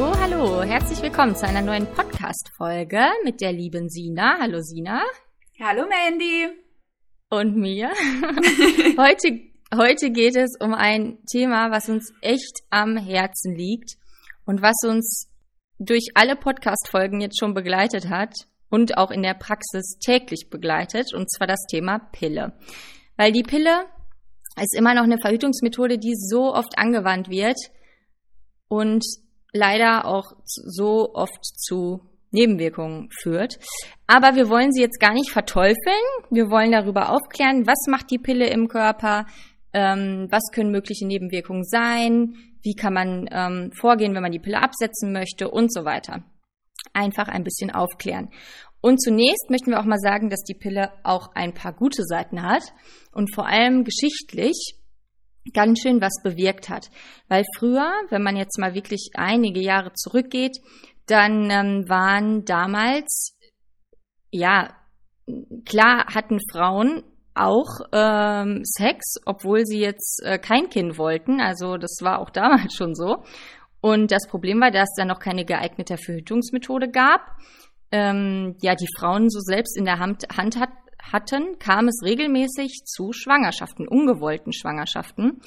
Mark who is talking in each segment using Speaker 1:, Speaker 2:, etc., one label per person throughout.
Speaker 1: Hallo, hallo, herzlich willkommen zu einer neuen Podcast-Folge mit der lieben Sina. Hallo Sina.
Speaker 2: Hallo Mandy.
Speaker 1: Und mir. heute, heute geht es um ein Thema, was uns echt am Herzen liegt und was uns durch alle Podcast-Folgen jetzt schon begleitet hat und auch in der Praxis täglich begleitet, und zwar das Thema Pille. Weil die Pille ist immer noch eine Verhütungsmethode, die so oft angewandt wird und leider auch so oft zu Nebenwirkungen führt. Aber wir wollen sie jetzt gar nicht verteufeln. Wir wollen darüber aufklären, was macht die Pille im Körper, ähm, was können mögliche Nebenwirkungen sein, wie kann man ähm, vorgehen, wenn man die Pille absetzen möchte und so weiter. Einfach ein bisschen aufklären. Und zunächst möchten wir auch mal sagen, dass die Pille auch ein paar gute Seiten hat und vor allem geschichtlich ganz schön was bewirkt hat. Weil früher, wenn man jetzt mal wirklich einige Jahre zurückgeht, dann ähm, waren damals, ja, klar hatten Frauen auch ähm, Sex, obwohl sie jetzt äh, kein Kind wollten. Also das war auch damals schon so. Und das Problem war, dass es da noch keine geeignete Verhütungsmethode gab. Ähm, ja, die Frauen so selbst in der Hand, Hand hat, hatten, kam es regelmäßig zu Schwangerschaften, ungewollten Schwangerschaften.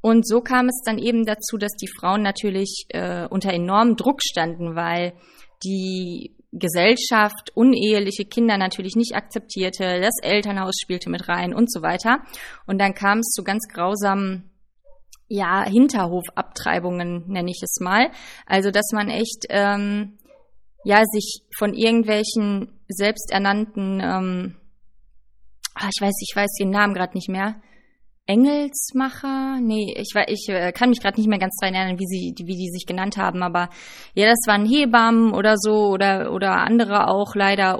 Speaker 1: Und so kam es dann eben dazu, dass die Frauen natürlich äh, unter enormem Druck standen, weil die Gesellschaft uneheliche Kinder natürlich nicht akzeptierte, das Elternhaus spielte mit rein und so weiter. Und dann kam es zu ganz grausamen ja, Hinterhofabtreibungen, nenne ich es mal. Also, dass man echt ähm, ja sich von irgendwelchen selbsternannten ähm, ah, ich weiß, ich weiß den Namen gerade nicht mehr. Engelsmacher? Nee, ich, ich äh, kann mich gerade nicht mehr ganz dran erinnern, wie sie, wie die sich genannt haben, aber ja, das waren Hebammen oder so oder, oder andere auch leider,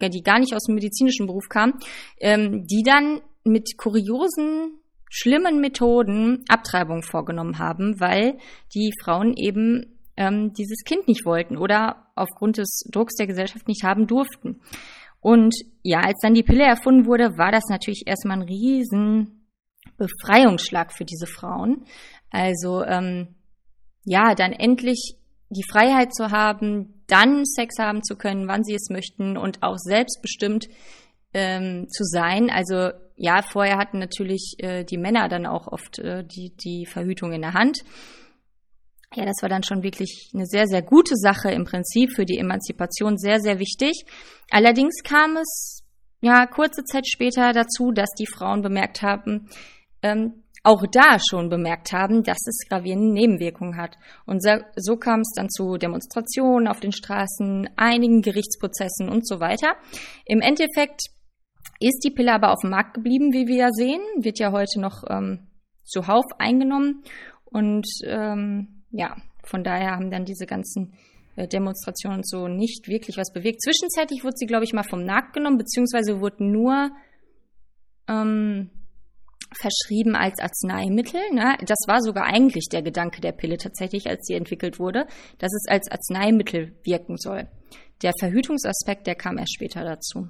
Speaker 1: die gar nicht aus dem medizinischen Beruf kamen, ähm, die dann mit kuriosen, schlimmen Methoden Abtreibung vorgenommen haben, weil die Frauen eben ähm, dieses Kind nicht wollten oder aufgrund des Drucks der Gesellschaft nicht haben durften. Und ja, als dann die Pille erfunden wurde, war das natürlich erstmal ein riesen Befreiungsschlag für diese Frauen. Also ähm, ja, dann endlich die Freiheit zu haben, dann Sex haben zu können, wann sie es möchten und auch selbstbestimmt ähm, zu sein. Also ja, vorher hatten natürlich äh, die Männer dann auch oft äh, die, die Verhütung in der Hand. Ja, das war dann schon wirklich eine sehr, sehr gute Sache im Prinzip für die Emanzipation, sehr, sehr wichtig. Allerdings kam es ja kurze Zeit später dazu, dass die Frauen bemerkt haben, ähm, auch da schon bemerkt haben, dass es gravierende Nebenwirkungen hat. Und so, so kam es dann zu Demonstrationen auf den Straßen, einigen Gerichtsprozessen und so weiter. Im Endeffekt ist die Pille aber auf dem Markt geblieben, wie wir ja sehen, wird ja heute noch ähm, zuhauf eingenommen und ähm, ja, von daher haben dann diese ganzen äh, Demonstrationen so nicht wirklich was bewegt. Zwischenzeitlich wurde sie, glaube ich, mal vom Markt genommen, beziehungsweise wurde nur ähm, verschrieben als Arzneimittel. Ne? Das war sogar eigentlich der Gedanke der Pille tatsächlich, als sie entwickelt wurde, dass es als Arzneimittel wirken soll. Der Verhütungsaspekt, der kam erst später dazu.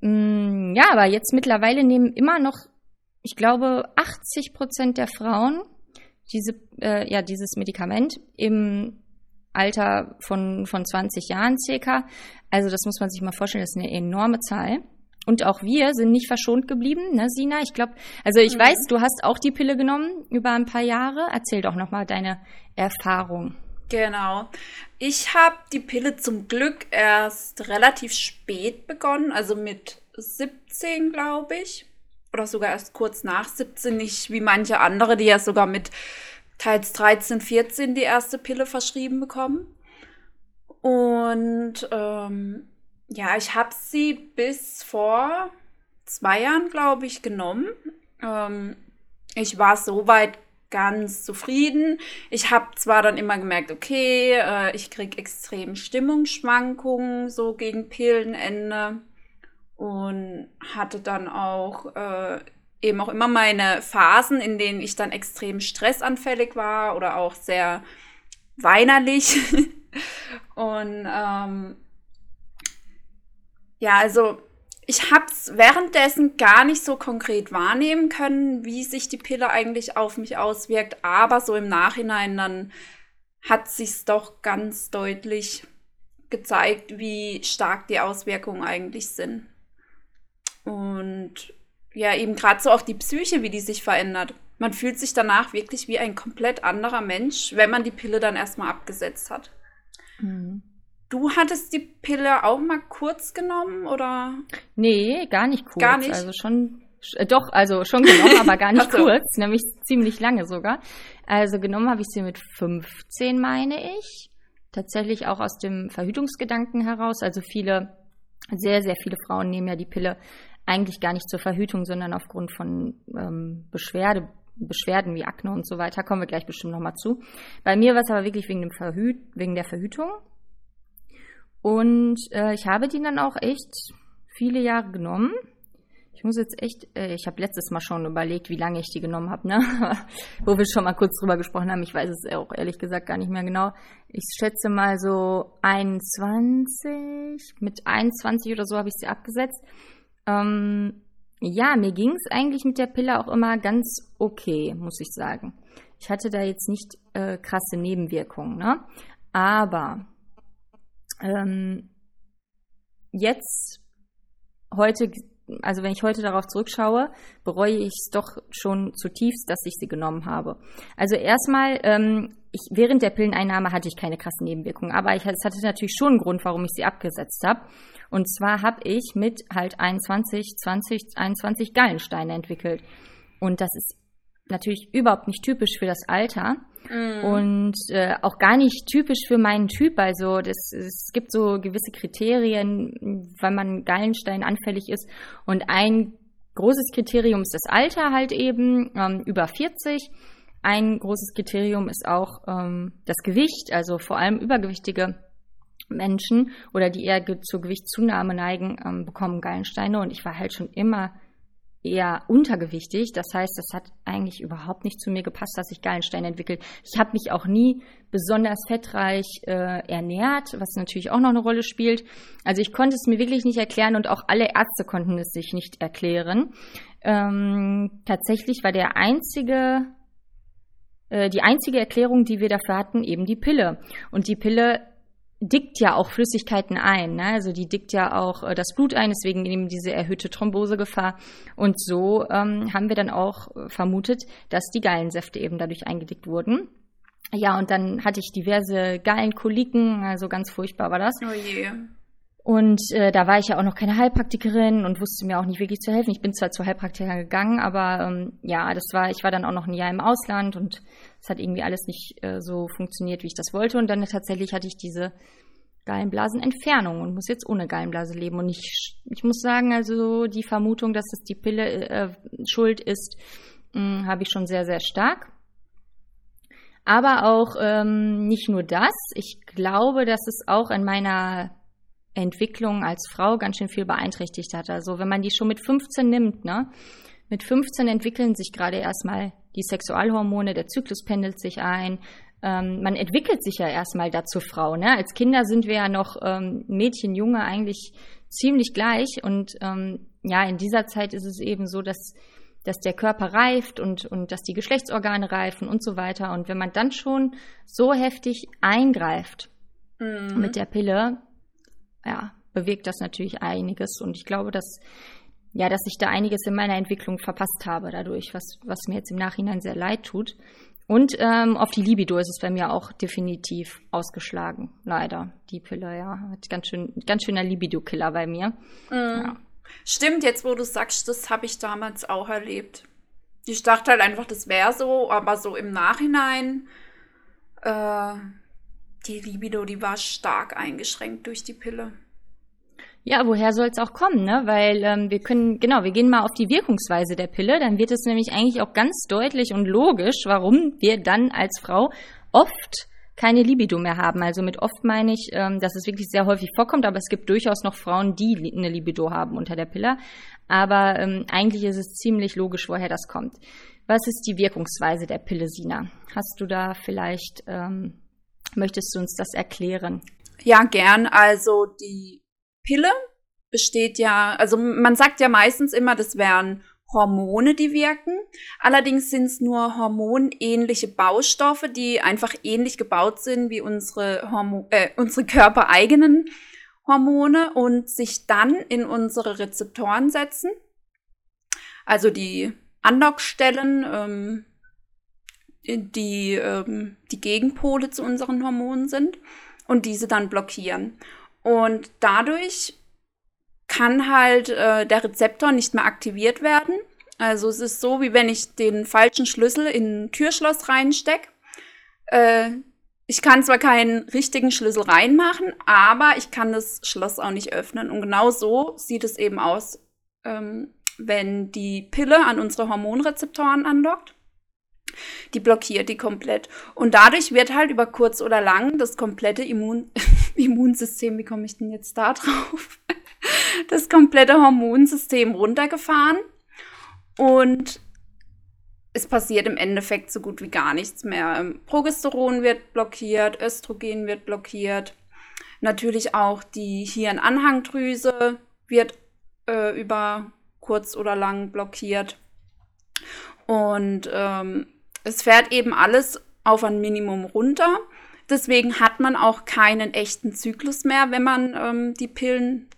Speaker 1: Mm, ja, aber jetzt mittlerweile nehmen immer noch, ich glaube, 80 Prozent der Frauen diese, äh, ja, dieses Medikament im Alter von, von 20 Jahren circa. Also das muss man sich mal vorstellen, das ist eine enorme Zahl. Und auch wir sind nicht verschont geblieben, ne, Sina? Ich glaube, also ich mhm. weiß, du hast auch die Pille genommen über ein paar Jahre. Erzähl doch nochmal deine Erfahrung.
Speaker 2: Genau. Ich habe die Pille zum Glück erst relativ spät begonnen, also mit 17, glaube ich oder sogar erst kurz nach 17, nicht wie manche andere, die ja sogar mit teils 13, 14 die erste Pille verschrieben bekommen. Und ähm, ja, ich habe sie bis vor zwei Jahren, glaube ich, genommen. Ähm, ich war soweit ganz zufrieden. Ich habe zwar dann immer gemerkt, okay, äh, ich krieg extrem Stimmungsschwankungen so gegen Pillenende und hatte dann auch äh, eben auch immer meine Phasen, in denen ich dann extrem stressanfällig war oder auch sehr weinerlich. und ähm, ja, also ich habe es währenddessen gar nicht so konkret wahrnehmen können, wie sich die Pille eigentlich auf mich auswirkt, aber so im Nachhinein dann hat sich's doch ganz deutlich gezeigt, wie stark die Auswirkungen eigentlich sind. Und ja, eben gerade so auch die Psyche, wie die sich verändert. Man fühlt sich danach wirklich wie ein komplett anderer Mensch, wenn man die Pille dann erstmal abgesetzt hat. Mhm. Du hattest die Pille auch mal kurz genommen, oder?
Speaker 1: Nee, gar nicht kurz. Gar nicht. Also schon, äh, doch, also schon genommen, aber gar nicht so. kurz, nämlich ziemlich lange sogar. Also genommen habe ich sie mit 15, meine ich. Tatsächlich auch aus dem Verhütungsgedanken heraus. Also viele, sehr, sehr viele Frauen nehmen ja die Pille eigentlich gar nicht zur Verhütung, sondern aufgrund von ähm, Beschwerde, Beschwerden wie Akne und so weiter. Kommen wir gleich bestimmt nochmal zu. Bei mir war es aber wirklich wegen, dem Verhüt wegen der Verhütung. Und äh, ich habe die dann auch echt viele Jahre genommen. Ich muss jetzt echt, äh, ich habe letztes Mal schon überlegt, wie lange ich die genommen habe, ne? Wo wir schon mal kurz drüber gesprochen haben. Ich weiß es auch ehrlich gesagt gar nicht mehr genau. Ich schätze mal so 21, mit 21 oder so habe ich sie abgesetzt. Ähm, ja, mir ging es eigentlich mit der Pille auch immer ganz okay, muss ich sagen. Ich hatte da jetzt nicht äh, krasse Nebenwirkungen, ne? Aber ähm, jetzt, heute, also wenn ich heute darauf zurückschaue, bereue ich es doch schon zutiefst, dass ich sie genommen habe. Also erstmal, ähm, ich, während der Pilleneinnahme hatte ich keine krassen Nebenwirkungen, aber ich, es hatte natürlich schon einen Grund, warum ich sie abgesetzt habe. Und zwar habe ich mit halt 21, 20, 21 Gallensteine entwickelt. Und das ist natürlich überhaupt nicht typisch für das Alter. Mm. Und äh, auch gar nicht typisch für meinen Typ. Also das, es gibt so gewisse Kriterien, weil man Gallenstein anfällig ist. Und ein großes Kriterium ist das Alter halt eben, ähm, über 40. Ein großes Kriterium ist auch ähm, das Gewicht, also vor allem übergewichtige Menschen oder die eher zur Gewichtszunahme neigen, ähm, bekommen Gallensteine. Und ich war halt schon immer eher untergewichtig. Das heißt, das hat eigentlich überhaupt nicht zu mir gepasst, dass ich Gallensteine entwickelt. Ich habe mich auch nie besonders fettreich äh, ernährt, was natürlich auch noch eine Rolle spielt. Also ich konnte es mir wirklich nicht erklären und auch alle Ärzte konnten es sich nicht erklären. Ähm, tatsächlich war der einzige äh, die einzige Erklärung, die wir dafür hatten, eben die Pille. Und die Pille dickt ja auch Flüssigkeiten ein. Ne? Also die dickt ja auch äh, das Blut ein, deswegen eben diese erhöhte Thrombosegefahr. Und so ähm, haben wir dann auch vermutet, dass die Gallensäfte eben dadurch eingedickt wurden. Ja, und dann hatte ich diverse Gallenkoliken, also ganz furchtbar war das.
Speaker 2: Oh je.
Speaker 1: Und äh, da war ich ja auch noch keine Heilpraktikerin und wusste mir auch nicht wirklich zu helfen. Ich bin zwar zu Heilpraktikern gegangen, aber ähm, ja, das war, ich war dann auch noch ein Jahr im Ausland und es hat irgendwie alles nicht äh, so funktioniert, wie ich das wollte. Und dann tatsächlich hatte ich diese Gallenblasenentfernung und muss jetzt ohne Gallenblase leben. Und ich, ich muss sagen, also die Vermutung, dass es die Pille äh, schuld ist, hm, habe ich schon sehr, sehr stark. Aber auch ähm, nicht nur das. Ich glaube, dass es auch in meiner Entwicklung als Frau ganz schön viel beeinträchtigt hat. Also wenn man die schon mit 15 nimmt, ne? Mit 15 entwickeln sich gerade erstmal die Sexualhormone, der Zyklus pendelt sich ein. Ähm, man entwickelt sich ja erstmal dazu Frau. Ne? Als Kinder sind wir ja noch ähm, Mädchen, Junge eigentlich ziemlich gleich. Und ähm, ja, in dieser Zeit ist es eben so, dass, dass der Körper reift und, und dass die Geschlechtsorgane reifen und so weiter. Und wenn man dann schon so heftig eingreift mhm. mit der Pille, ja, bewegt das natürlich einiges. Und ich glaube, dass, ja, dass ich da einiges in meiner Entwicklung verpasst habe dadurch, was, was mir jetzt im Nachhinein sehr leid tut. Und ähm, auf die Libido ist es bei mir auch definitiv ausgeschlagen, leider. Die Pille, ja. Hat ganz schön, ganz schöner Libido-Killer bei mir.
Speaker 2: Mhm. Ja. Stimmt, jetzt wo du sagst, das habe ich damals auch erlebt. Ich dachte halt einfach, das wäre so, aber so im Nachhinein äh, die Libido, die war stark eingeschränkt durch die Pille.
Speaker 1: Ja, woher soll es auch kommen, ne? Weil ähm, wir können, genau, wir gehen mal auf die Wirkungsweise der Pille, dann wird es nämlich eigentlich auch ganz deutlich und logisch, warum wir dann als Frau oft keine Libido mehr haben. Also mit oft meine ich, ähm, dass es wirklich sehr häufig vorkommt, aber es gibt durchaus noch Frauen, die eine Libido haben unter der Pille. Aber ähm, eigentlich ist es ziemlich logisch, woher das kommt. Was ist die Wirkungsweise der Pille, Sina? Hast du da vielleicht, ähm, möchtest du uns das erklären?
Speaker 2: Ja, gern. Also die Pille besteht ja, also man sagt ja meistens immer, das wären Hormone, die wirken. Allerdings sind es nur hormonähnliche Baustoffe, die einfach ähnlich gebaut sind wie unsere, Hormo äh, unsere körpereigenen Hormone und sich dann in unsere Rezeptoren setzen. Also die Andockstellen, ähm, die ähm, die Gegenpole zu unseren Hormonen sind und diese dann blockieren. Und dadurch kann halt äh, der Rezeptor nicht mehr aktiviert werden. Also es ist so, wie wenn ich den falschen Schlüssel in ein Türschloss reinstecke. Äh, ich kann zwar keinen richtigen Schlüssel reinmachen, aber ich kann das Schloss auch nicht öffnen. Und genau so sieht es eben aus, ähm, wenn die Pille an unsere Hormonrezeptoren andockt. Die blockiert die komplett. Und dadurch wird halt über kurz oder lang das komplette Immun Immunsystem, wie komme ich denn jetzt da drauf? das komplette Hormonsystem runtergefahren und es passiert im Endeffekt so gut wie gar nichts mehr. Ähm, Progesteron wird blockiert, Östrogen wird blockiert, natürlich auch die Hirnanhangdrüse wird äh, über kurz oder lang blockiert und ähm, es fährt eben alles auf ein Minimum runter. Deswegen hat man auch keinen echten Zyklus mehr, wenn man ähm, die Pillen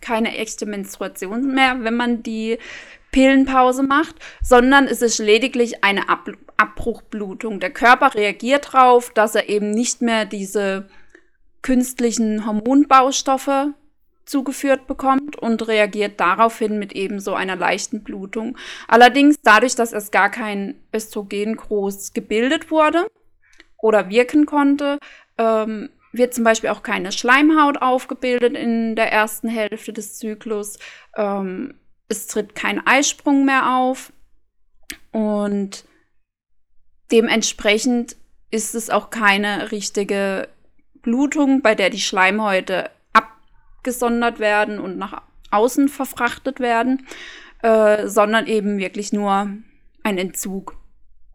Speaker 2: keine echte Menstruation mehr, wenn man die Pillenpause macht, sondern es ist lediglich eine Ab Abbruchblutung. Der Körper reagiert darauf, dass er eben nicht mehr diese künstlichen Hormonbaustoffe zugeführt bekommt und reagiert daraufhin mit eben so einer leichten Blutung. Allerdings dadurch, dass erst gar kein Östrogen groß gebildet wurde oder wirken konnte, ähm, wird zum Beispiel auch keine Schleimhaut aufgebildet in der ersten Hälfte des Zyklus. Ähm, es tritt kein Eisprung mehr auf und dementsprechend ist es auch keine richtige Blutung, bei der die Schleimhäute abgesondert werden und nach außen verfrachtet werden, äh, sondern eben wirklich nur ein Entzug,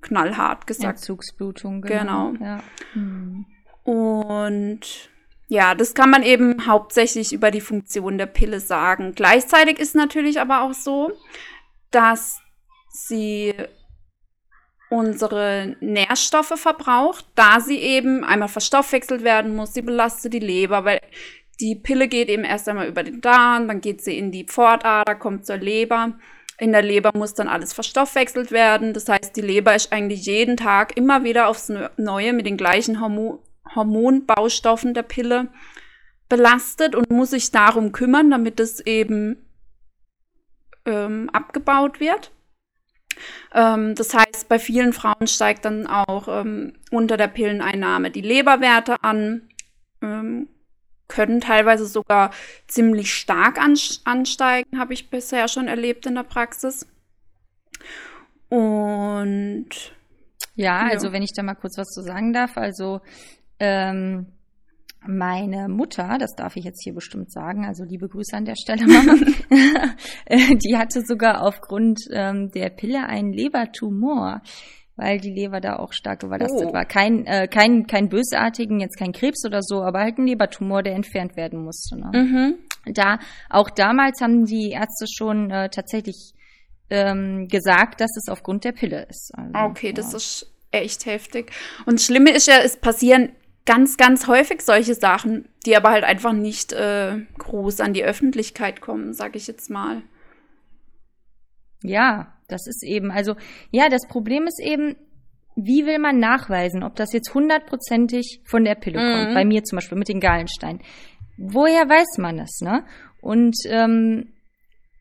Speaker 2: knallhart gesagt.
Speaker 1: Entzugsblutung, genau.
Speaker 2: genau. Ja. Hm. Und ja, das kann man eben hauptsächlich über die Funktion der Pille sagen. Gleichzeitig ist natürlich aber auch so, dass sie unsere Nährstoffe verbraucht, da sie eben einmal verstoffwechselt werden muss. Sie belastet die Leber, weil die Pille geht eben erst einmal über den Darm, dann geht sie in die Pfortader, kommt zur Leber. In der Leber muss dann alles verstoffwechselt werden. Das heißt, die Leber ist eigentlich jeden Tag immer wieder aufs Neue mit den gleichen Hormonen Hormonbaustoffen der Pille belastet und muss sich darum kümmern, damit es eben ähm, abgebaut wird. Ähm, das heißt, bei vielen Frauen steigt dann auch ähm, unter der Pilleneinnahme die Leberwerte an, ähm, können teilweise sogar ziemlich stark ansteigen, habe ich bisher schon erlebt in der Praxis. Und
Speaker 1: ja, also ja. wenn ich da mal kurz was zu sagen darf, also ähm, meine Mutter, das darf ich jetzt hier bestimmt sagen, also liebe Grüße an der Stelle, Mama, die hatte sogar aufgrund ähm, der Pille einen Lebertumor, weil die Leber da auch stark überlastet oh. war. Kein, äh, kein, kein bösartigen, jetzt kein Krebs oder so, aber halt ein Lebertumor, der entfernt werden musste. Ne? Mhm. Da, auch damals haben die Ärzte schon äh, tatsächlich ähm, gesagt, dass es aufgrund der Pille ist.
Speaker 2: Also, okay, ja. das ist echt heftig. Und das Schlimme ist ja, es passieren ganz, ganz häufig solche Sachen, die aber halt einfach nicht äh, groß an die Öffentlichkeit kommen, sag ich jetzt mal.
Speaker 1: Ja, das ist eben, also, ja, das Problem ist eben, wie will man nachweisen, ob das jetzt hundertprozentig von der Pille mhm. kommt? Bei mir zum Beispiel mit den Gallensteinen. Woher weiß man es, ne? Und ähm,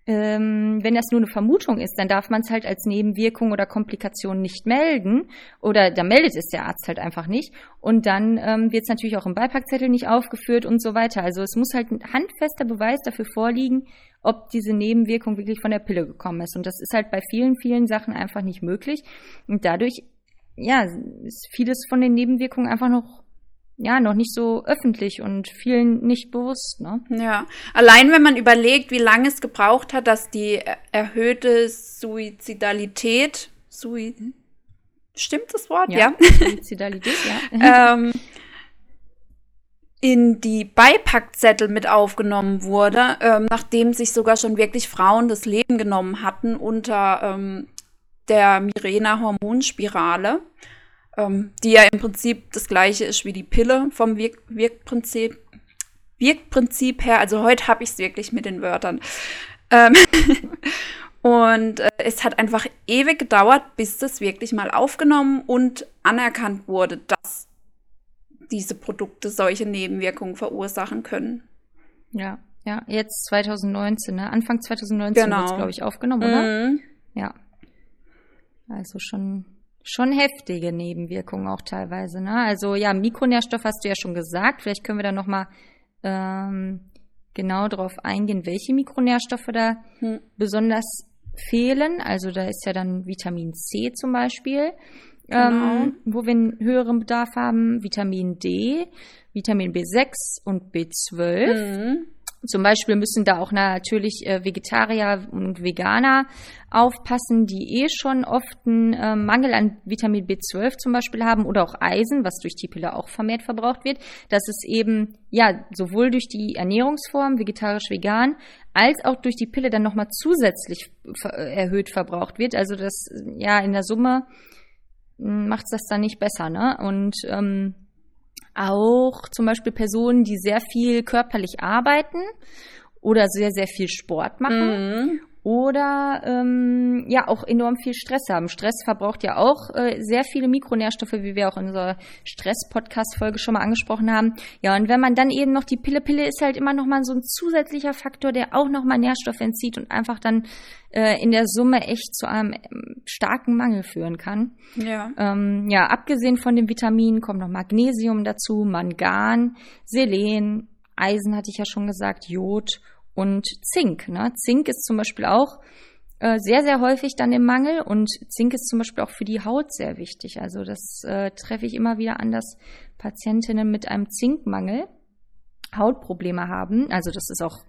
Speaker 1: ähm, wenn das nur eine Vermutung ist, dann darf man es halt als Nebenwirkung oder Komplikation nicht melden. Oder da meldet es der Arzt halt einfach nicht. Und dann ähm, wird es natürlich auch im Beipackzettel nicht aufgeführt und so weiter. Also es muss halt ein handfester Beweis dafür vorliegen, ob diese Nebenwirkung wirklich von der Pille gekommen ist. Und das ist halt bei vielen, vielen Sachen einfach nicht möglich. Und dadurch, ja, ist vieles von den Nebenwirkungen einfach noch ja, noch nicht so öffentlich und vielen nicht bewusst, ne?
Speaker 2: Ja. Allein wenn man überlegt, wie lange es gebraucht hat, dass die erhöhte Suizidalität, Sui stimmt das Wort? Ja. ja. Suizidalität, ja. ähm, in die Beipackzettel mit aufgenommen wurde, ähm, nachdem sich sogar schon wirklich Frauen das Leben genommen hatten unter ähm, der Mirena-Hormonspirale ähm, die ja im Prinzip das gleiche ist wie die Pille vom Wirk Wirkprinzip, Wirkprinzip her. Also heute habe ich es wirklich mit den Wörtern. Ähm und äh, es hat einfach ewig gedauert, bis das wirklich mal aufgenommen und anerkannt wurde, dass diese Produkte solche Nebenwirkungen verursachen können.
Speaker 1: Ja, ja, jetzt 2019, ne? Anfang 2019 genau. wird es, glaube ich, aufgenommen, oder? Mhm. Ja. Also schon schon heftige Nebenwirkungen auch teilweise. Ne? Also ja, Mikronährstoff hast du ja schon gesagt. Vielleicht können wir da noch mal ähm, genau darauf eingehen, welche Mikronährstoffe da hm. besonders fehlen. Also da ist ja dann Vitamin C zum Beispiel, genau. ähm, wo wir einen höheren Bedarf haben. Vitamin D, Vitamin B6 und B12. Mhm. Zum Beispiel müssen da auch natürlich äh, Vegetarier und Veganer aufpassen, die eh schon oft einen äh, Mangel an Vitamin B12 zum Beispiel haben oder auch Eisen, was durch die Pille auch vermehrt verbraucht wird. Dass es eben ja sowohl durch die Ernährungsform vegetarisch-vegan als auch durch die Pille dann nochmal zusätzlich erhöht verbraucht wird. Also das ja in der Summe macht es das dann nicht besser, ne? Und ähm, auch zum Beispiel Personen, die sehr viel körperlich arbeiten oder sehr, sehr viel Sport machen mhm oder ähm, ja auch enorm viel Stress haben. Stress verbraucht ja auch äh, sehr viele Mikronährstoffe, wie wir auch in unserer Stress-Podcast-Folge schon mal angesprochen haben. Ja, und wenn man dann eben noch die Pille, Pille ist halt immer noch mal so ein zusätzlicher Faktor, der auch noch mal Nährstoffe entzieht und einfach dann äh, in der Summe echt zu einem ähm, starken Mangel führen kann. Ja. Ähm, ja, abgesehen von den Vitaminen kommt noch Magnesium dazu, Mangan, Selen, Eisen hatte ich ja schon gesagt, Jod und Zink. Ne? Zink ist zum Beispiel auch äh, sehr, sehr häufig dann im Mangel und Zink ist zum Beispiel auch für die Haut sehr wichtig. Also das äh, treffe ich immer wieder an, dass Patientinnen mit einem Zinkmangel Hautprobleme haben. Also das ist auch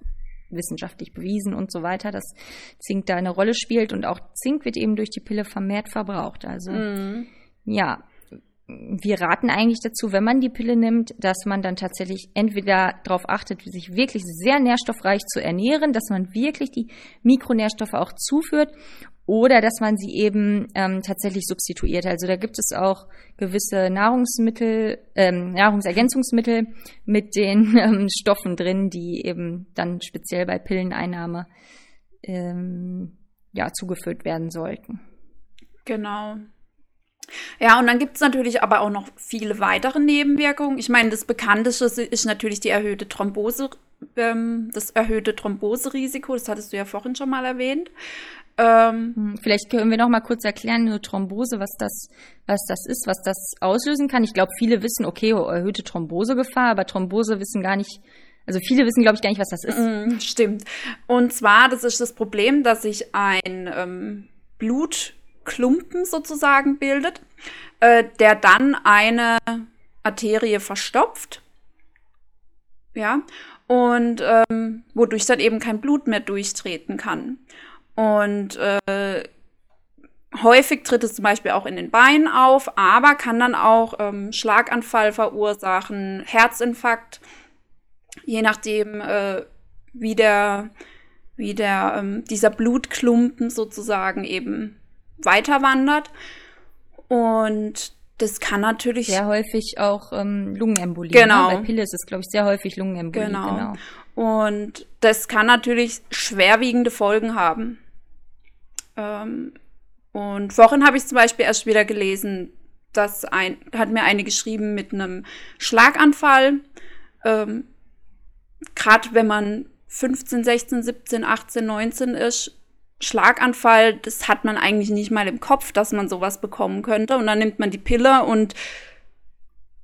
Speaker 1: wissenschaftlich bewiesen und so weiter, dass Zink da eine Rolle spielt und auch Zink wird eben durch die Pille vermehrt verbraucht. Also mm. ja, wir raten eigentlich dazu, wenn man die Pille nimmt, dass man dann tatsächlich entweder darauf achtet, sich wirklich sehr nährstoffreich zu ernähren, dass man wirklich die Mikronährstoffe auch zuführt oder dass man sie eben ähm, tatsächlich substituiert. Also da gibt es auch gewisse Nahrungsmittel, ähm, Nahrungsergänzungsmittel mit den ähm, Stoffen drin, die eben dann speziell bei Pilleneinnahme ähm, ja, zugeführt werden sollten.
Speaker 2: Genau. Ja, und dann gibt es natürlich aber auch noch viele weitere Nebenwirkungen. Ich meine, das bekannteste ist natürlich die erhöhte Thrombose, ähm, das erhöhte Thromboserisiko. Das hattest du ja vorhin schon mal erwähnt.
Speaker 1: Ähm, hm, Vielleicht können wir noch mal kurz erklären, eine Thrombose, was das, was das ist, was das auslösen kann. Ich glaube, viele wissen, okay, erhöhte Thrombosegefahr, aber Thrombose wissen gar nicht, also viele wissen, glaube ich, gar nicht, was das ist.
Speaker 2: Mm, stimmt. Und zwar, das ist das Problem, dass sich ein ähm, Blut Klumpen sozusagen bildet, äh, der dann eine Arterie verstopft. Ja, und ähm, wodurch dann eben kein Blut mehr durchtreten kann. Und äh, häufig tritt es zum Beispiel auch in den Beinen auf, aber kann dann auch ähm, Schlaganfall verursachen, Herzinfarkt, je nachdem, äh, wie der, wie der, ähm, dieser Blutklumpen sozusagen eben weiter wandert. Und das kann natürlich.
Speaker 1: Sehr häufig auch ähm, Lungenembolie.
Speaker 2: Genau.
Speaker 1: Ne? Bei Pille ist es, glaube ich, sehr häufig Lungenembolie.
Speaker 2: Genau. genau. Und das kann natürlich schwerwiegende Folgen haben. Ähm, und vorhin habe ich zum Beispiel erst wieder gelesen, dass ein, hat mir eine geschrieben mit einem Schlaganfall. Ähm, Gerade wenn man 15, 16, 17, 18, 19 ist, Schlaganfall, das hat man eigentlich nicht mal im Kopf, dass man sowas bekommen könnte. Und dann nimmt man die Pille und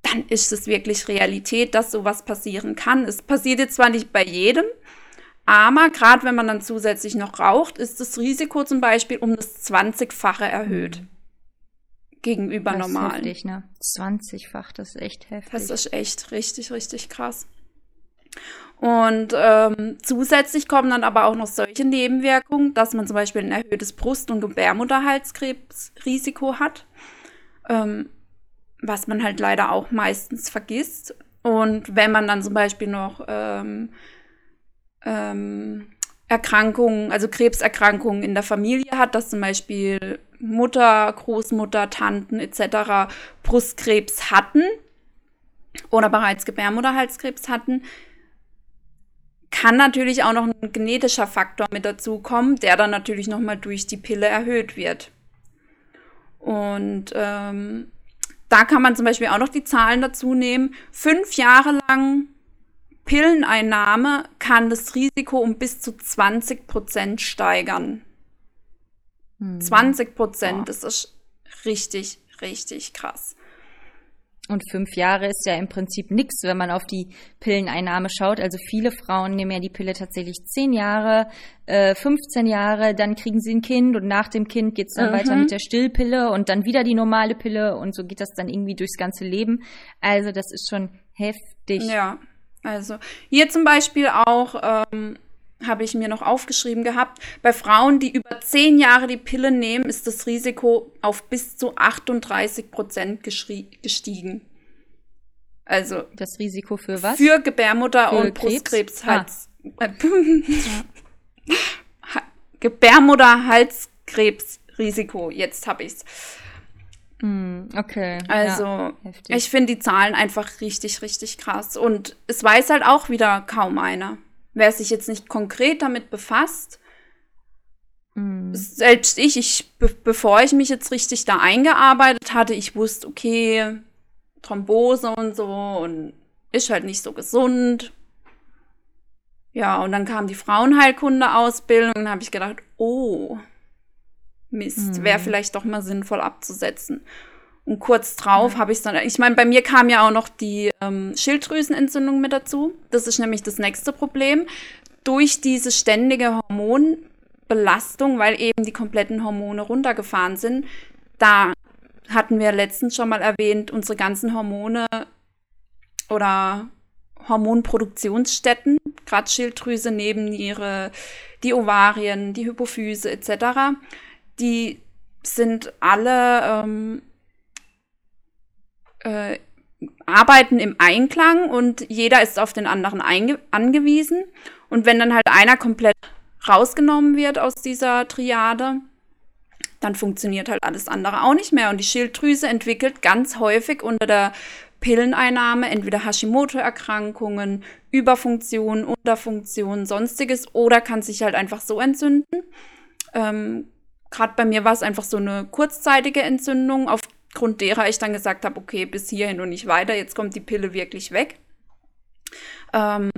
Speaker 2: dann ist es wirklich Realität, dass sowas passieren kann. Es passiert jetzt zwar nicht bei jedem, aber gerade wenn man dann zusätzlich noch raucht, ist das Risiko zum Beispiel um das 20-fache erhöht. Mhm. Gegenüber
Speaker 1: das
Speaker 2: normalen.
Speaker 1: Ist heftig, ne? 20-fach, das ist echt heftig.
Speaker 2: Das ist echt richtig, richtig krass. Und ähm, zusätzlich kommen dann aber auch noch solche Nebenwirkungen, dass man zum Beispiel ein erhöhtes Brust- und Gebärmutterhalskrebsrisiko hat, ähm, was man halt leider auch meistens vergisst. Und wenn man dann zum Beispiel noch ähm, ähm, Erkrankungen, also Krebserkrankungen in der Familie hat, dass zum Beispiel Mutter, Großmutter, Tanten etc. Brustkrebs hatten oder bereits Gebärmutterhalskrebs hatten, kann natürlich auch noch ein genetischer Faktor mit dazukommen, der dann natürlich nochmal durch die Pille erhöht wird. Und ähm, da kann man zum Beispiel auch noch die Zahlen dazu nehmen. Fünf Jahre lang Pilleneinnahme kann das Risiko um bis zu 20 Prozent steigern. Hm. 20 Prozent, das ist richtig, richtig krass.
Speaker 1: Und fünf Jahre ist ja im Prinzip nichts, wenn man auf die Pilleneinnahme schaut. Also viele Frauen nehmen ja die Pille tatsächlich zehn Jahre, äh, 15 Jahre, dann kriegen sie ein Kind und nach dem Kind geht's dann mhm. weiter mit der Stillpille und dann wieder die normale Pille und so geht das dann irgendwie durchs ganze Leben. Also das ist schon heftig.
Speaker 2: Ja, also hier zum Beispiel auch ähm, habe ich mir noch aufgeschrieben gehabt, bei Frauen, die über zehn Jahre die Pille nehmen, ist das Risiko auf bis zu 38 Prozent gestiegen. Also
Speaker 1: das Risiko für was?
Speaker 2: Für Gebärmutter- für und Brustkrebs. Ah. Äh, Gebärmutter-Halskrebsrisiko. Jetzt habe ich's.
Speaker 1: Mm, okay.
Speaker 2: Also, ja, ich finde die Zahlen einfach richtig, richtig krass. Und es weiß halt auch wieder kaum einer. Wer sich jetzt nicht konkret damit befasst, mm. selbst ich, ich be bevor ich mich jetzt richtig da eingearbeitet hatte, ich wusste, okay, Thrombose und so und ist halt nicht so gesund. Ja, und dann kam die Frauenheilkunde-Ausbildung und habe ich gedacht, oh, Mist, wäre mm. vielleicht doch mal sinnvoll abzusetzen. Und kurz drauf ja. habe ich dann, ich meine, bei mir kam ja auch noch die ähm, Schilddrüsenentzündung mit dazu. Das ist nämlich das nächste Problem. Durch diese ständige Hormonbelastung, weil eben die kompletten Hormone runtergefahren sind, da hatten wir letztens schon mal erwähnt, unsere ganzen Hormone oder Hormonproduktionsstätten, gerade Schilddrüse, Nebenniere, die Ovarien, die Hypophyse etc., die sind alle ähm, äh, arbeiten im Einklang und jeder ist auf den anderen angewiesen. Und wenn dann halt einer komplett rausgenommen wird aus dieser Triade, dann funktioniert halt alles andere auch nicht mehr. Und die Schilddrüse entwickelt ganz häufig unter der Pilleneinnahme entweder Hashimoto-Erkrankungen, Überfunktion, Unterfunktion, sonstiges oder kann sich halt einfach so entzünden. Ähm, Gerade bei mir war es einfach so eine kurzzeitige Entzündung, auf Grund derer ich dann gesagt habe, okay, bis hierhin und nicht weiter, jetzt kommt die Pille wirklich weg. Ähm,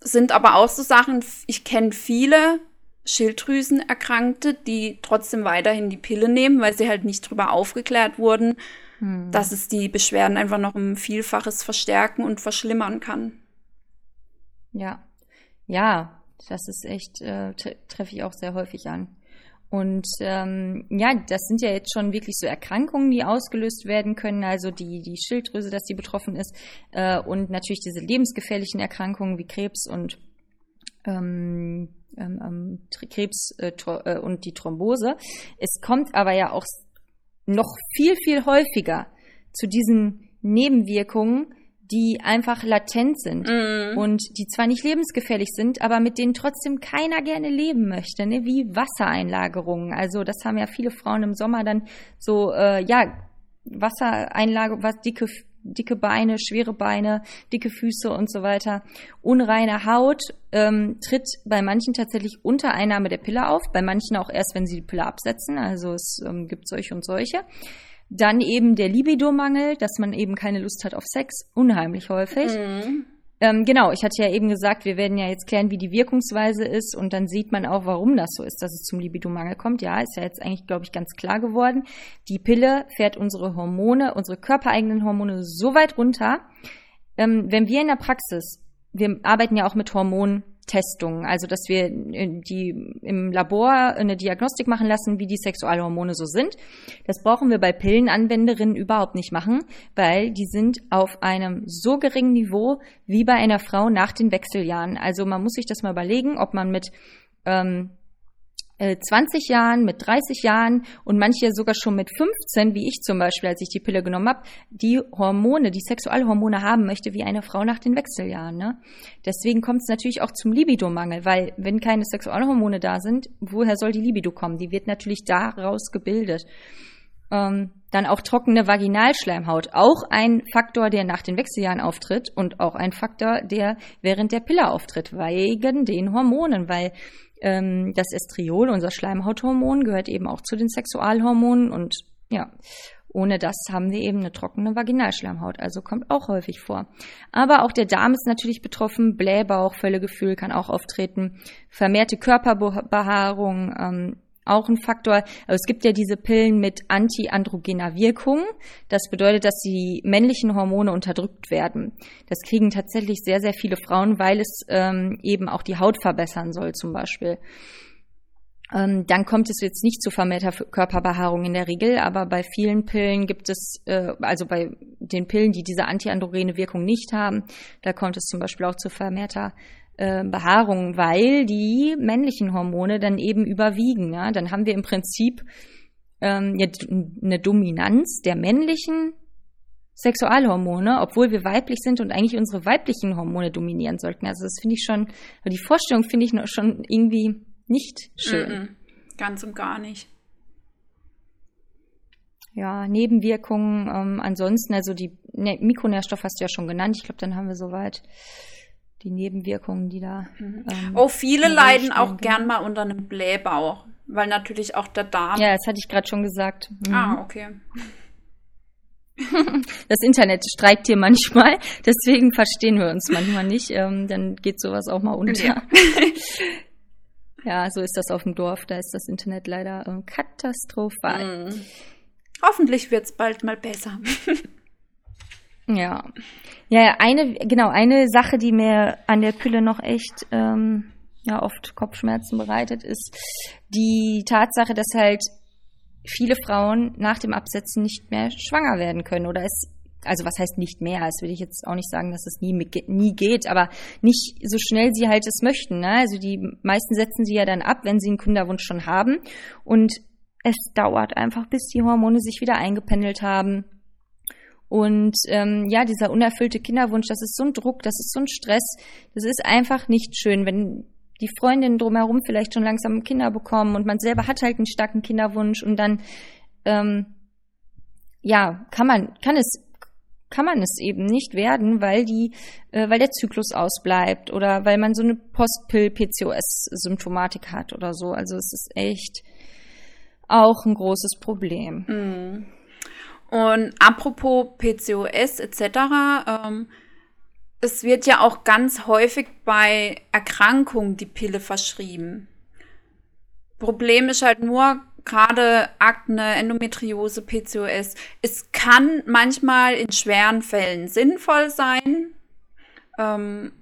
Speaker 2: sind aber auch so Sachen, ich kenne viele Schilddrüsenerkrankte, die trotzdem weiterhin die Pille nehmen, weil sie halt nicht drüber aufgeklärt wurden, hm. dass es die Beschwerden einfach noch um Vielfaches verstärken und verschlimmern kann.
Speaker 1: Ja, ja, das ist echt, äh, treffe ich auch sehr häufig an. Und ähm, ja, das sind ja jetzt schon wirklich so Erkrankungen, die ausgelöst werden können, also die, die Schilddrüse, dass die betroffen ist, äh, und natürlich diese lebensgefährlichen Erkrankungen wie Krebs und ähm, ähm, ähm Krebs äh, äh, und die Thrombose. Es kommt aber ja auch noch viel, viel häufiger zu diesen Nebenwirkungen, die einfach latent sind mm. und die zwar nicht lebensgefährlich sind, aber mit denen trotzdem keiner gerne leben möchte, ne? wie Wassereinlagerungen. Also das haben ja viele Frauen im Sommer dann so, äh, ja, Wassereinlagerung, was dicke dicke Beine, schwere Beine, dicke Füße und so weiter. Unreine Haut ähm, tritt bei manchen tatsächlich unter Einnahme der Pille auf, bei manchen auch erst, wenn sie die Pille absetzen. Also es ähm, gibt solche und solche. Dann eben der Libido-Mangel, dass man eben keine Lust hat auf Sex, unheimlich häufig. Mhm. Ähm, genau, ich hatte ja eben gesagt, wir werden ja jetzt klären, wie die Wirkungsweise ist und dann sieht man auch, warum das so ist, dass es zum Libidomangel kommt. Ja, ist ja jetzt eigentlich, glaube ich, ganz klar geworden. Die Pille fährt unsere Hormone, unsere körpereigenen Hormone so weit runter. Ähm, wenn wir in der Praxis, wir arbeiten ja auch mit Hormonen, Testungen, also dass wir äh, die im Labor eine Diagnostik machen lassen, wie die Sexualhormone so sind. Das brauchen wir bei Pillenanwenderinnen überhaupt nicht machen, weil die sind auf einem so geringen Niveau wie bei einer Frau nach den Wechseljahren. Also man muss sich das mal überlegen, ob man mit ähm, 20 äh, Jahren, mit 30 Jahren und manche sogar schon mit 15, wie ich zum Beispiel, als ich die Pille genommen habe, die Hormone, die Sexualhormone haben möchte, wie eine Frau nach den Wechseljahren. Ne? Deswegen kommt es natürlich auch zum Libidomangel, weil wenn keine Sexualhormone da sind, woher soll die Libido kommen? Die wird natürlich daraus gebildet. Ähm, dann auch trockene Vaginalschleimhaut, auch ein Faktor, der nach den Wechseljahren auftritt und auch ein Faktor, der während der Pille auftritt, wegen den Hormonen, weil ähm, das Estriol, unser Schleimhauthormon, gehört eben auch zu den Sexualhormonen und ja, ohne das haben wir eben eine trockene Vaginalschleimhaut, also kommt auch häufig vor. Aber auch der Darm ist natürlich betroffen, Blähbauch, Völlegefühl kann auch auftreten, vermehrte Körperbehaarung, ähm, auch ein Faktor. Also es gibt ja diese Pillen mit antiandrogener Wirkung. Das bedeutet, dass die männlichen Hormone unterdrückt werden. Das kriegen tatsächlich sehr, sehr viele Frauen, weil es ähm, eben auch die Haut verbessern soll zum Beispiel. Ähm, dann kommt es jetzt nicht zu vermehrter Körperbehaarung in der Regel, aber bei vielen Pillen gibt es, äh, also bei den Pillen, die diese antiandrogene Wirkung nicht haben, da kommt es zum Beispiel auch zu vermehrter äh, Behaarung, weil die männlichen Hormone dann eben überwiegen. Ja? Dann haben wir im Prinzip ähm, ja, eine Dominanz der männlichen Sexualhormone, obwohl wir weiblich sind und eigentlich unsere weiblichen Hormone dominieren sollten. Also das finde ich schon, die Vorstellung finde ich schon irgendwie nicht schön. Mm
Speaker 2: -mm, ganz und gar nicht.
Speaker 1: Ja, Nebenwirkungen, ähm, ansonsten, also die ne, Mikronährstoff hast du ja schon genannt. Ich glaube, dann haben wir soweit die Nebenwirkungen, die da.
Speaker 2: Mhm. Ähm, oh, viele leiden auch gern mal unter einem Blähbauch, weil natürlich auch der Darm.
Speaker 1: Ja, das hatte ich gerade schon gesagt.
Speaker 2: Mhm. Ah, okay.
Speaker 1: Das Internet streikt hier manchmal, deswegen verstehen wir uns manchmal nicht. Ähm, dann geht sowas auch mal unter. Ja. ja. so ist das auf dem Dorf. Da ist das Internet leider ähm, katastrophal. Mhm.
Speaker 2: Hoffentlich wird es bald mal besser.
Speaker 1: Ja. Ja, eine, genau, eine Sache, die mir an der Pille noch echt ähm, ja, oft Kopfschmerzen bereitet, ist die Tatsache, dass halt viele Frauen nach dem Absetzen nicht mehr schwanger werden können oder es also was heißt nicht mehr? Das will ich jetzt auch nicht sagen, dass es nie, nie geht, aber nicht so schnell sie halt es möchten. Ne? Also die meisten setzen sie ja dann ab, wenn sie einen Kinderwunsch schon haben. Und es dauert einfach, bis die Hormone sich wieder eingependelt haben. Und ähm, ja, dieser unerfüllte Kinderwunsch, das ist so ein Druck, das ist so ein Stress, das ist einfach nicht schön, wenn die Freundinnen drumherum vielleicht schon langsam Kinder bekommen und man selber hat halt einen starken Kinderwunsch und dann ähm, ja kann man kann es kann man es eben nicht werden, weil die äh, weil der Zyklus ausbleibt oder weil man so eine Postpill PCOS Symptomatik hat oder so. Also es ist echt auch ein großes Problem.
Speaker 2: Mm. Und apropos PCOS etc., ähm, es wird ja auch ganz häufig bei Erkrankungen die Pille verschrieben. Problem ist halt nur, gerade Akne, Endometriose, PCOS, es kann manchmal in schweren Fällen sinnvoll sein, ähm,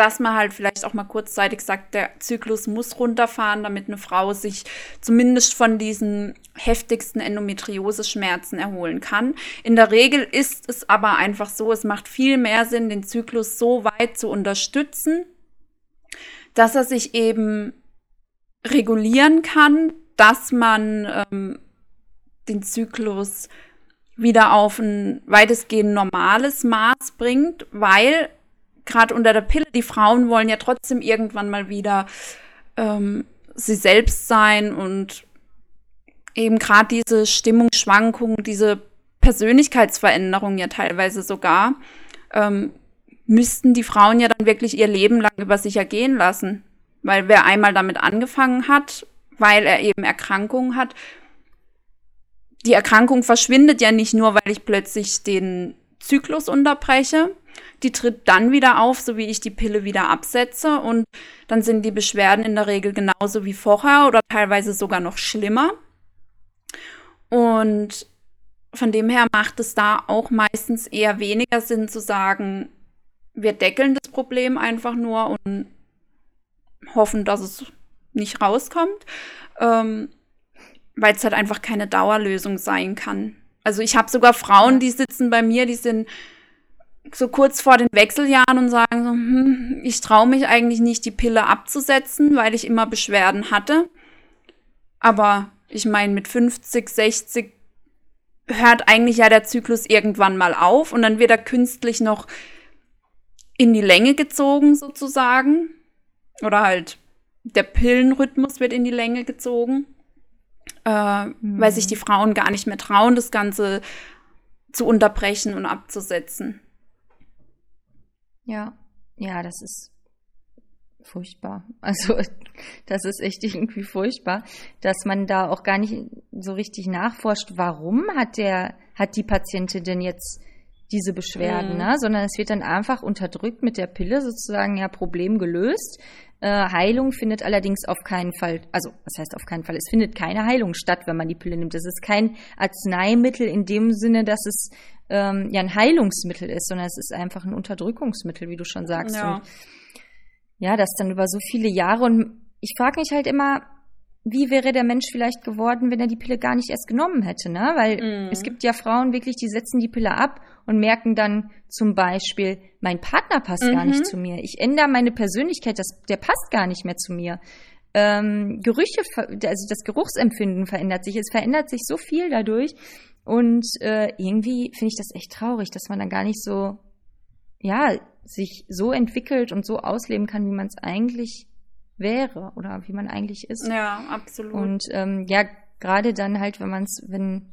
Speaker 2: dass man halt vielleicht auch mal kurzzeitig sagt, der Zyklus muss runterfahren, damit eine Frau sich zumindest von diesen heftigsten Endometriose-Schmerzen erholen kann. In der Regel ist es aber einfach so, es macht viel mehr Sinn, den Zyklus so weit zu unterstützen, dass er sich eben regulieren kann, dass man ähm, den Zyklus wieder auf ein weitestgehend normales Maß bringt, weil gerade unter der Pille, die Frauen wollen ja trotzdem irgendwann mal wieder ähm, sie selbst sein und eben gerade diese Stimmungsschwankungen, diese Persönlichkeitsveränderungen ja teilweise sogar, ähm, müssten die Frauen ja dann wirklich ihr Leben lang über sich ergehen lassen. Weil wer einmal damit angefangen hat, weil er eben Erkrankungen hat, die Erkrankung verschwindet ja nicht nur, weil ich plötzlich den Zyklus unterbreche, die tritt dann wieder auf, so wie ich die Pille wieder absetze. Und dann sind die Beschwerden in der Regel genauso wie vorher oder teilweise sogar noch schlimmer. Und von dem her macht es da auch meistens eher weniger Sinn zu sagen, wir deckeln das Problem einfach nur und hoffen, dass es nicht rauskommt, ähm, weil es halt einfach keine Dauerlösung sein kann. Also ich habe sogar Frauen, die sitzen bei mir, die sind so kurz vor den Wechseljahren und sagen so, hm, ich traue mich eigentlich nicht, die Pille abzusetzen, weil ich immer Beschwerden hatte. Aber ich meine, mit 50, 60 hört eigentlich ja der Zyklus irgendwann mal auf und dann wird er künstlich noch in die Länge gezogen sozusagen. Oder halt der Pillenrhythmus wird in die Länge gezogen, äh, mhm. weil sich die Frauen gar nicht mehr trauen, das Ganze zu unterbrechen und abzusetzen.
Speaker 1: Ja, ja, das ist furchtbar. Also das ist echt irgendwie furchtbar, dass man da auch gar nicht so richtig nachforscht, warum hat der, hat die Patientin denn jetzt diese Beschwerden, mhm. ne? sondern es wird dann einfach unterdrückt mit der Pille sozusagen ja Problem gelöst. Äh, Heilung findet allerdings auf keinen Fall, also was heißt auf keinen Fall? Es findet keine Heilung statt, wenn man die Pille nimmt. Es ist kein Arzneimittel in dem Sinne, dass es ähm, ja ein Heilungsmittel ist, sondern es ist einfach ein Unterdrückungsmittel, wie du schon sagst. Ja, und, ja das dann über so viele Jahre. Und ich frage mich halt immer, wie wäre der Mensch vielleicht geworden, wenn er die Pille gar nicht erst genommen hätte, ne? Weil mm. es gibt ja Frauen wirklich, die setzen die Pille ab und merken dann zum Beispiel, mein Partner passt mhm. gar nicht mhm. zu mir. Ich ändere meine Persönlichkeit, das, der passt gar nicht mehr zu mir. Ähm, Gerüche, also das Geruchsempfinden verändert sich. Es verändert sich so viel dadurch. Und äh, irgendwie finde ich das echt traurig, dass man dann gar nicht so, ja, sich so entwickelt und so ausleben kann, wie man es eigentlich wäre oder wie man eigentlich ist.
Speaker 2: Ja, absolut.
Speaker 1: Und ähm, ja, gerade dann halt, wenn man es, wenn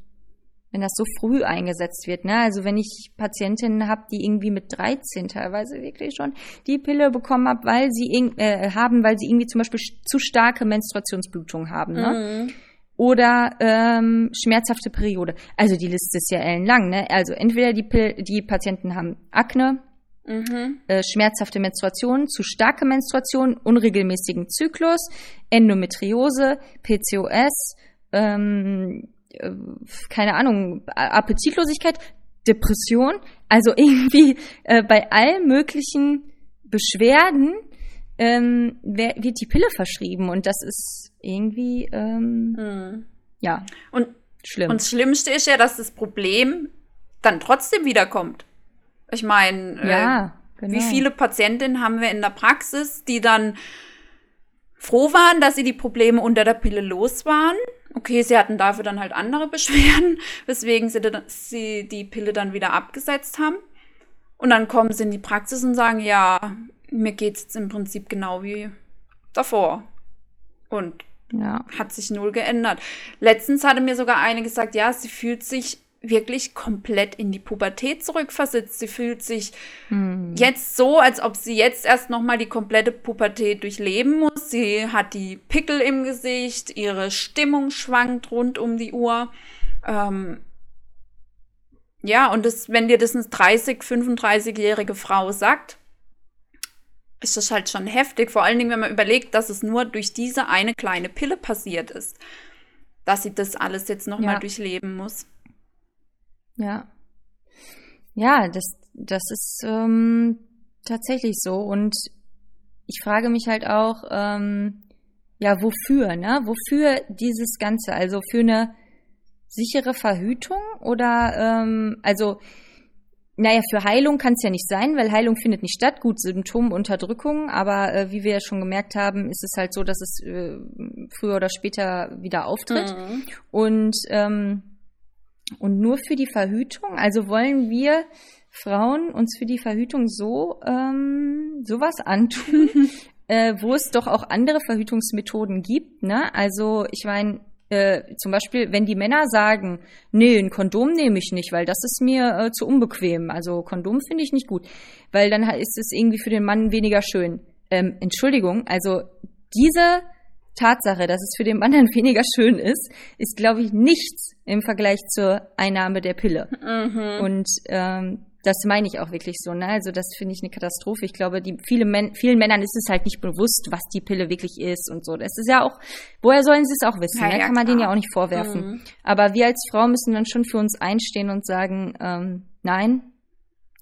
Speaker 1: wenn das so früh eingesetzt wird, ne? Also wenn ich Patientinnen habe, die irgendwie mit 13 teilweise wirklich schon die Pille bekommen hab, weil sie äh, haben, weil sie irgendwie zum Beispiel zu starke Menstruationsblutung haben, ne? Mhm. Oder ähm, schmerzhafte Periode. Also die Liste ist ja ellenlang, ne? Also entweder die, Pil die Patienten haben Akne, Mhm. Äh, schmerzhafte Menstruation, zu starke Menstruation, unregelmäßigen Zyklus, Endometriose, PCOS, ähm, äh, keine Ahnung, Appetitlosigkeit, Depression, also irgendwie äh, bei allen möglichen Beschwerden ähm, wird die Pille verschrieben und das ist irgendwie ähm, mhm. ja
Speaker 2: und schlimm. Und das Schlimmste ist ja, dass das Problem dann trotzdem wiederkommt. Ich meine, äh, ja, äh, genau. wie viele Patientinnen haben wir in der Praxis, die dann froh waren, dass sie die Probleme unter der Pille los waren. Okay, sie hatten dafür dann halt andere Beschwerden, weswegen sie, sie die Pille dann wieder abgesetzt haben. Und dann kommen sie in die Praxis und sagen, ja, mir geht's jetzt im Prinzip genau wie davor. Und ja. hat sich null geändert. Letztens hatte mir sogar eine gesagt, ja, sie fühlt sich wirklich komplett in die Pubertät zurückversetzt. Sie fühlt sich hm. jetzt so, als ob sie jetzt erst noch mal die komplette Pubertät durchleben muss. Sie hat die Pickel im Gesicht, ihre Stimmung schwankt rund um die Uhr. Ähm ja, und das, wenn dir das eine 30, 35-jährige Frau sagt, ist das halt schon heftig. Vor allen Dingen, wenn man überlegt, dass es nur durch diese eine kleine Pille passiert ist, dass sie das alles jetzt noch ja. mal durchleben muss.
Speaker 1: Ja. Ja, das, das ist ähm, tatsächlich so. Und ich frage mich halt auch, ähm, ja, wofür, ne? Wofür dieses Ganze? Also für eine sichere Verhütung oder ähm, also naja, für Heilung kann es ja nicht sein, weil Heilung findet nicht statt. Gut, Symptomunterdrückung, aber äh, wie wir ja schon gemerkt haben, ist es halt so, dass es äh, früher oder später wieder auftritt. Mhm. Und ähm, und nur für die Verhütung? Also wollen wir Frauen uns für die Verhütung so ähm, sowas antun, äh, wo es doch auch andere Verhütungsmethoden gibt, ne? Also ich meine, äh, zum Beispiel, wenn die Männer sagen, nee, ein Kondom nehme ich nicht, weil das ist mir äh, zu unbequem. Also Kondom finde ich nicht gut, weil dann ist es irgendwie für den Mann weniger schön. Ähm, Entschuldigung, also diese Tatsache, dass es für den Mann dann weniger schön ist, ist, glaube ich, nichts im Vergleich zur Einnahme der Pille. Mhm. Und ähm, das meine ich auch wirklich so. Ne? Also das finde ich eine Katastrophe. Ich glaube, die viele Men vielen Männern ist es halt nicht bewusst, was die Pille wirklich ist und so. Das ist ja auch, woher sollen sie es auch wissen? Ja, ne? Kann man denen ja auch nicht vorwerfen. Mhm. Aber wir als Frau müssen dann schon für uns einstehen und sagen, ähm, nein,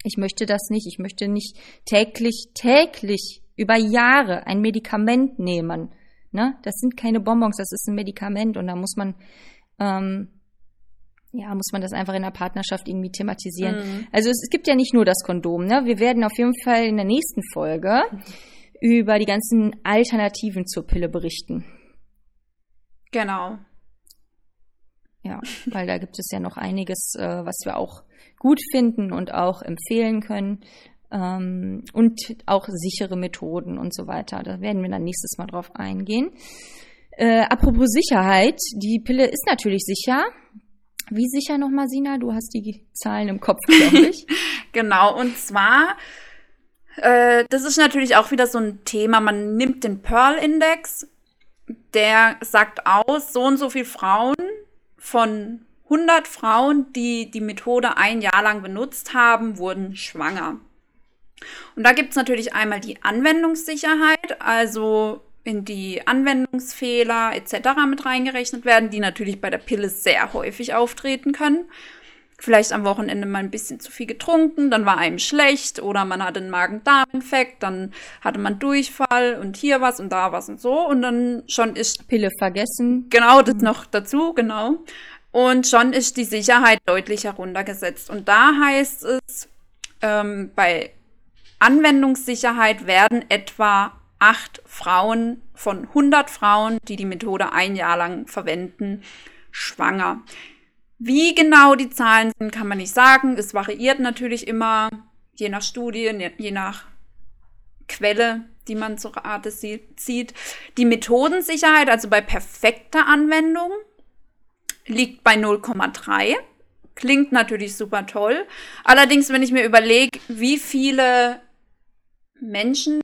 Speaker 1: ich möchte das nicht. Ich möchte nicht täglich, täglich über Jahre ein Medikament nehmen. Ne? Das sind keine Bonbons, das ist ein Medikament und da muss man ähm, ja, muss man das einfach in der Partnerschaft irgendwie thematisieren. Mhm. Also es, es, gibt ja nicht nur das Kondom, ne? Wir werden auf jeden Fall in der nächsten Folge über die ganzen Alternativen zur Pille berichten.
Speaker 2: Genau.
Speaker 1: Ja, weil da gibt es ja noch einiges, äh, was wir auch gut finden und auch empfehlen können. Ähm, und auch sichere Methoden und so weiter. Da werden wir dann nächstes Mal drauf eingehen. Äh, apropos Sicherheit, die Pille ist natürlich sicher. Wie sicher nochmal, Sina? Du hast die Zahlen im Kopf, glaube ich.
Speaker 2: genau, und zwar, äh, das ist natürlich auch wieder so ein Thema. Man nimmt den Pearl-Index, der sagt aus, so und so viele Frauen von 100 Frauen, die die Methode ein Jahr lang benutzt haben, wurden schwanger. Und da gibt es natürlich einmal die Anwendungssicherheit, also in die Anwendungsfehler etc. mit reingerechnet werden, die natürlich bei der Pille sehr häufig auftreten können. Vielleicht am Wochenende mal ein bisschen zu viel getrunken, dann war einem schlecht oder man hatte einen Magen-Darm-Infekt, dann hatte man Durchfall und hier was und da was und so und dann schon ist
Speaker 1: Pille vergessen.
Speaker 2: Genau, das noch dazu, genau. Und schon ist die Sicherheit deutlich heruntergesetzt. Und da heißt es, ähm, bei Anwendungssicherheit werden etwa acht Frauen von 100 Frauen, die die Methode ein Jahr lang verwenden, schwanger. Wie genau die Zahlen sind, kann man nicht sagen. Es variiert natürlich immer, je nach Studie, je nach Quelle, die man zur Rate zieht. Die Methodensicherheit, also bei perfekter Anwendung, liegt bei 0,3. Klingt natürlich super toll. Allerdings, wenn ich mir überlege, wie viele Menschen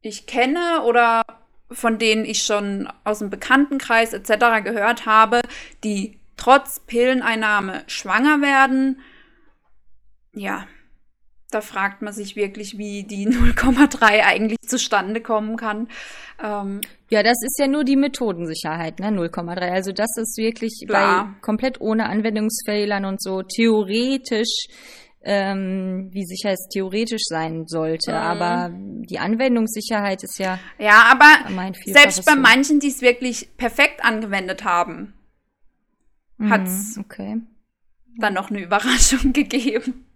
Speaker 2: ich kenne oder von denen ich schon aus dem Bekanntenkreis etc. gehört habe, die trotz Pilleneinnahme schwanger werden, ja, da fragt man sich wirklich, wie die 0,3 eigentlich zustande kommen kann.
Speaker 1: Ähm, ja, das ist ja nur die Methodensicherheit, ne? 0,3. Also das ist wirklich bei komplett ohne Anwendungsfehlern und so theoretisch ähm, wie sicher es theoretisch sein sollte. Mhm. Aber die Anwendungssicherheit ist ja.
Speaker 2: Ja, aber selbst bei so. manchen, die es wirklich perfekt angewendet haben, mhm, hat es okay. dann noch eine Überraschung gegeben.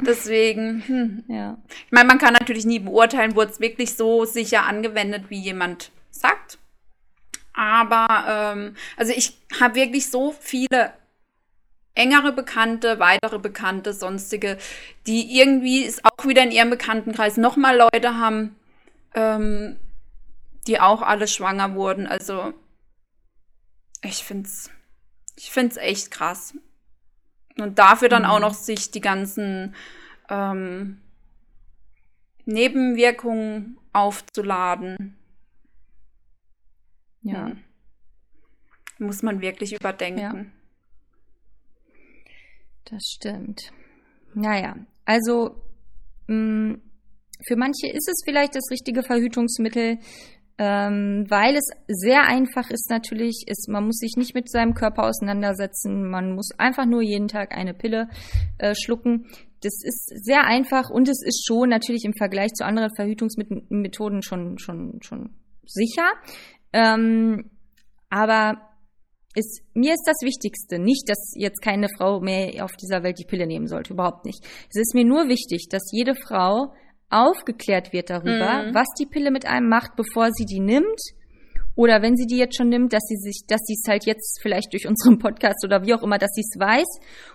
Speaker 2: Deswegen, hm. ja. Ich meine, man kann natürlich nie beurteilen, wurde es wirklich so sicher angewendet, wie jemand sagt. Aber ähm, also ich habe wirklich so viele engere Bekannte, weitere Bekannte, sonstige, die irgendwie es auch wieder in ihrem Bekanntenkreis nochmal Leute haben, ähm, die auch alle schwanger wurden. Also ich find's, ich find's echt krass. Und dafür dann mhm. auch noch sich die ganzen ähm, Nebenwirkungen aufzuladen. Ja. Hm. Muss man wirklich überdenken. Ja.
Speaker 1: Das stimmt. Naja, also mh, mm, für manche ist es vielleicht das richtige Verhütungsmittel, ähm, weil es sehr einfach ist natürlich. Ist, man muss sich nicht mit seinem Körper auseinandersetzen. Man muss einfach nur jeden Tag eine Pille äh, schlucken. Das ist sehr einfach und es ist schon natürlich im Vergleich zu anderen Verhütungsmethoden schon, schon, schon sicher. Ähm, aber ist, mir ist das Wichtigste nicht, dass jetzt keine Frau mehr auf dieser Welt die Pille nehmen sollte. Überhaupt nicht. Es ist mir nur wichtig, dass jede Frau aufgeklärt wird darüber, mhm. was die Pille mit einem macht, bevor sie die nimmt. Oder wenn sie die jetzt schon nimmt, dass sie sich, dass sie es halt jetzt vielleicht durch unseren Podcast oder wie auch immer, dass sie es weiß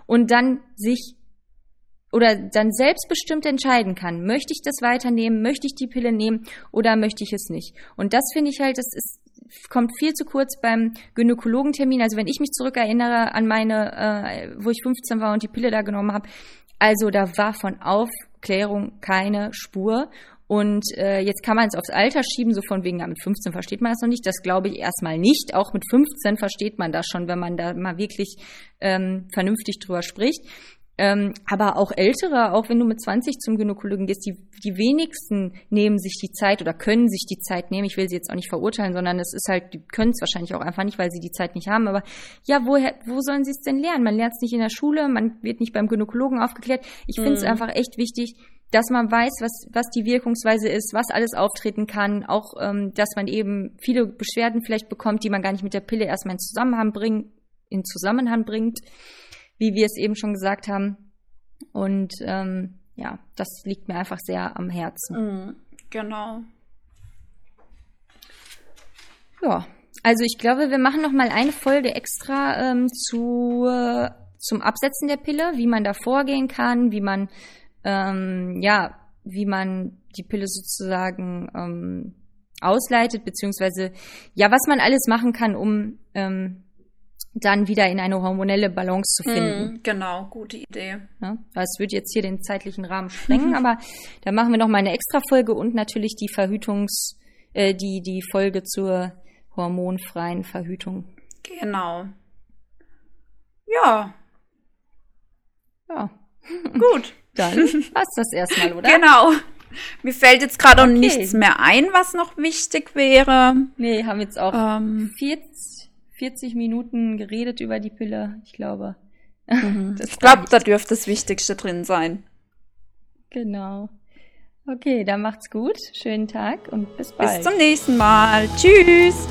Speaker 1: und dann sich oder dann selbstbestimmt entscheiden kann, möchte ich das weiternehmen, möchte ich die Pille nehmen oder möchte ich es nicht. Und das finde ich halt, das ist kommt viel zu kurz beim Gynäkologentermin. Also wenn ich mich zurückerinnere an meine, äh, wo ich 15 war und die Pille da genommen habe, also da war von Aufklärung keine Spur. Und äh, jetzt kann man es aufs Alter schieben, so von wegen, ja, mit 15 versteht man das noch nicht. Das glaube ich erstmal nicht. Auch mit 15 versteht man das schon, wenn man da mal wirklich ähm, vernünftig drüber spricht. Ähm, aber auch Ältere, auch wenn du mit 20 zum Gynäkologen gehst, die, die wenigsten nehmen sich die Zeit oder können sich die Zeit nehmen. Ich will sie jetzt auch nicht verurteilen, sondern es ist halt, die können es wahrscheinlich auch einfach nicht, weil sie die Zeit nicht haben. Aber ja, woher, wo sollen sie es denn lernen? Man lernt es nicht in der Schule, man wird nicht beim Gynäkologen aufgeklärt. Ich finde es mhm. einfach echt wichtig, dass man weiß, was, was die Wirkungsweise ist, was alles auftreten kann, auch ähm, dass man eben viele Beschwerden vielleicht bekommt, die man gar nicht mit der Pille erstmal in Zusammenhang bringt, in Zusammenhang bringt wie wir es eben schon gesagt haben. Und ähm, ja, das liegt mir einfach sehr am Herzen.
Speaker 2: Mhm, genau.
Speaker 1: Ja, also ich glaube, wir machen noch mal eine Folge extra ähm, zu, äh, zum Absetzen der Pille, wie man da vorgehen kann, wie man ähm, ja, wie man die Pille sozusagen ähm, ausleitet, beziehungsweise ja, was man alles machen kann, um ähm, dann wieder in eine hormonelle Balance zu finden.
Speaker 2: Mm, genau, gute Idee.
Speaker 1: Ja, es wird jetzt hier den zeitlichen Rahmen sprengen, aber da machen wir noch mal eine extra Folge und natürlich die Verhütungs, äh, die, die Folge zur hormonfreien Verhütung.
Speaker 2: Genau. Ja.
Speaker 1: Ja.
Speaker 2: Gut.
Speaker 1: Dann passt das erstmal, oder?
Speaker 2: Genau. Mir fällt jetzt gerade okay. auch nichts mehr ein, was noch wichtig wäre.
Speaker 1: Nee, haben jetzt auch ähm, 40 40 Minuten geredet über die Pille, ich glaube.
Speaker 2: Mhm. ich glaube, da dürfte das Wichtigste drin sein.
Speaker 1: Genau. Okay, dann macht's gut. Schönen Tag und bis bald.
Speaker 2: Bis zum nächsten Mal. Tschüss.